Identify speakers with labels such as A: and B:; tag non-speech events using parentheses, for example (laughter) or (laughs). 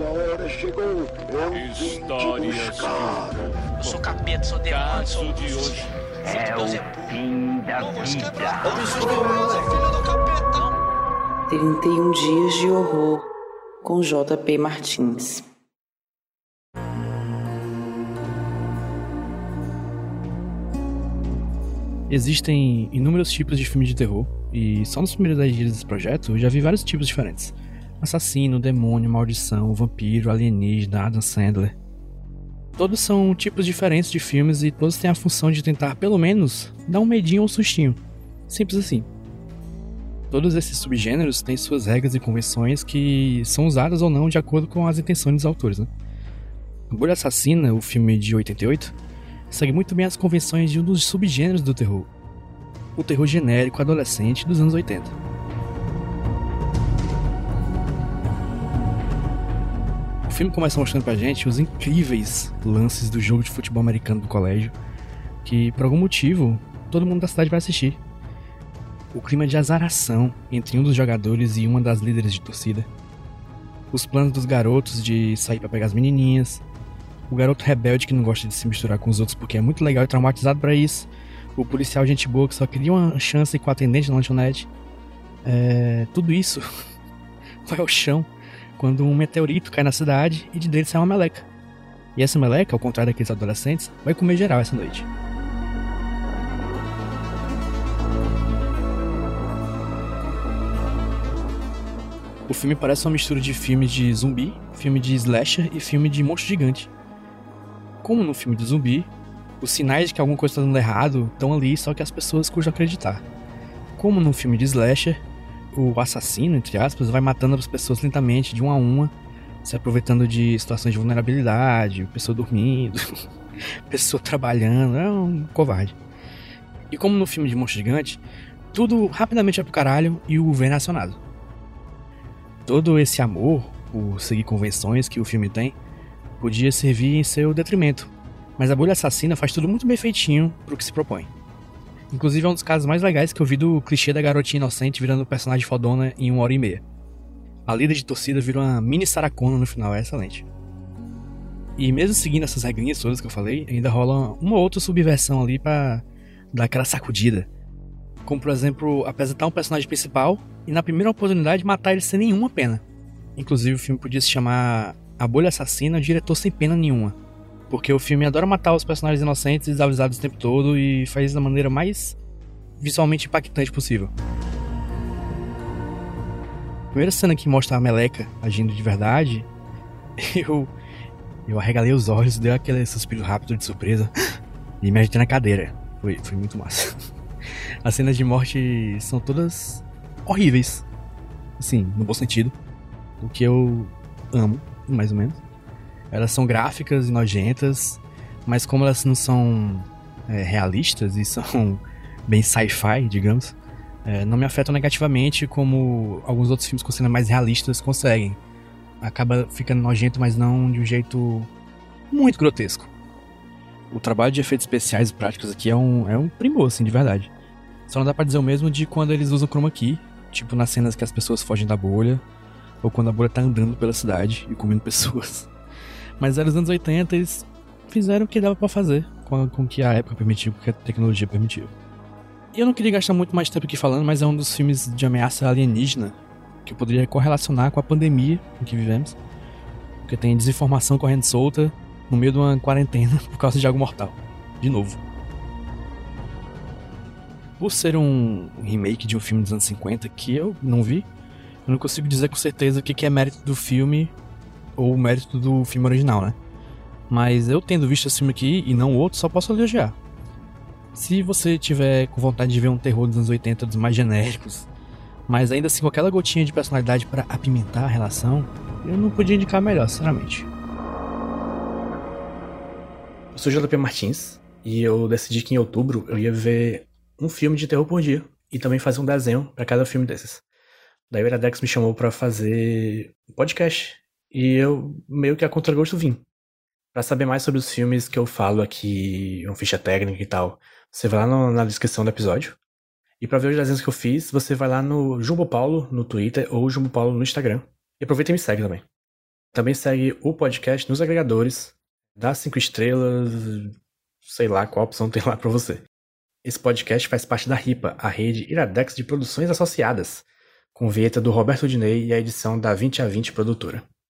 A: Sua hora chegou. Eu buscar.
B: Eu sou capeta, sou demônio, sou
C: de hoje.
D: É o fim da vida.
E: 31 dias de horror com JP Martins.
F: Existem inúmeros tipos de filmes de terror, e só nos primeiros 10 dias desse projeto eu já vi vários tipos diferentes. Assassino, demônio, maldição, vampiro, alienígena, Adam Sandler. Todos são tipos diferentes de filmes e todos têm a função de tentar, pelo menos, dar um medinho ou um sustinho. Simples assim. Todos esses subgêneros têm suas regras e convenções que são usadas ou não de acordo com as intenções dos autores. Né? Bolha Assassina, o filme de 88, segue muito bem as convenções de um dos subgêneros do terror, o terror genérico adolescente dos anos 80. Filme começa mostrando pra gente os incríveis lances do jogo de futebol americano do colégio, que por algum motivo todo mundo da cidade vai assistir. O clima de azaração entre um dos jogadores e uma das líderes de torcida. Os planos dos garotos de sair para pegar as menininhas, o garoto rebelde que não gosta de se misturar com os outros porque é muito legal e traumatizado para isso, o policial gente boa que só queria uma chance com a atendente na lanchonete. É, tudo isso (laughs) vai ao chão quando um meteorito cai na cidade e de dentro sai uma meleca. E essa meleca, ao contrário daqueles adolescentes, vai comer geral essa noite. O filme parece uma mistura de filme de zumbi, filme de slasher e filme de monstro gigante. Como no filme de zumbi, os sinais de que alguma coisa está dando errado estão ali, só que as pessoas cujam acreditar. Como no filme de slasher, o assassino, entre aspas, vai matando as pessoas lentamente, de uma a uma, se aproveitando de situações de vulnerabilidade, pessoa dormindo, (laughs) pessoa trabalhando, é um covarde. E como no filme de Monstro Gigante, tudo rapidamente é pro caralho e o vem acionado. Todo esse amor por seguir convenções que o filme tem podia servir em seu detrimento, mas a bolha assassina faz tudo muito bem feitinho pro que se propõe. Inclusive é um dos casos mais legais que eu vi do clichê da garotinha inocente virando personagem fodona em uma hora e meia. A líder de torcida vira uma mini saracona no final, é excelente. E mesmo seguindo essas regrinhas todas que eu falei, ainda rola uma outra subversão ali para dar aquela sacudida. Como por exemplo, apresentar um personagem principal e na primeira oportunidade matar ele sem nenhuma pena. Inclusive o filme podia se chamar A Bolha Assassina, o diretor sem pena nenhuma porque o filme adora matar os personagens inocentes e desavisados o tempo todo e faz isso da maneira mais visualmente impactante possível. A primeira cena que mostra a Meleca agindo de verdade, (laughs) eu eu arregalei os olhos, dei aquele suspiro rápido de surpresa e me agitei na cadeira. Foi, foi muito massa. (laughs) As cenas de morte são todas horríveis. Assim, no bom sentido. O que eu amo, mais ou menos. Elas são gráficas e nojentas, mas como elas não são é, realistas e (laughs) são bem sci-fi, digamos, é, não me afetam negativamente como alguns outros filmes com cenas mais realistas conseguem. Acaba ficando nojento, mas não de um jeito muito grotesco. O trabalho de efeitos especiais e práticos aqui é um, é um primor, assim, de verdade. Só não dá pra dizer o mesmo de quando eles usam chroma key, tipo nas cenas que as pessoas fogem da bolha, ou quando a bolha tá andando pela cidade e comendo (laughs) pessoas. Mas era os anos 80, eles fizeram o que dava para fazer com, com que a época permitiu, com que a tecnologia permitiu. Eu não queria gastar muito mais tempo aqui falando, mas é um dos filmes de ameaça alienígena que eu poderia correlacionar com a pandemia em que vivemos. Porque tem desinformação correndo solta no meio de uma quarentena (laughs) por causa de algo mortal. De novo. Por ser um remake de um filme dos anos 50 que eu não vi, eu não consigo dizer com certeza o que é mérito do filme ou o mérito do filme original, né? Mas eu tendo visto esse filme aqui e não outro, só posso elogiar. Se você tiver com vontade de ver um terror dos anos 80 dos mais genéricos, mas ainda assim com aquela gotinha de personalidade para apimentar a relação, eu não podia indicar melhor, sinceramente. Eu sou JP Martins e eu decidi que em outubro eu ia ver um filme de terror por dia e também fazer um desenho para cada filme desses. Daí o Iradex me chamou para fazer um podcast e eu meio que a contragosto vim. Para saber mais sobre os filmes que eu falo aqui, uma ficha técnica e tal, você vai lá no, na descrição do episódio. E para ver os desenhos que eu fiz, você vai lá no Jumbo Paulo no Twitter ou Jumbo Paulo no Instagram. E aproveita e me segue também. Também segue o podcast nos agregadores, dá cinco estrelas, sei lá qual opção tem lá para você. Esse podcast faz parte da RIPA, a rede Iradex de produções associadas, com vinheta do Roberto Dinei e a edição da 20 a 20 produtora.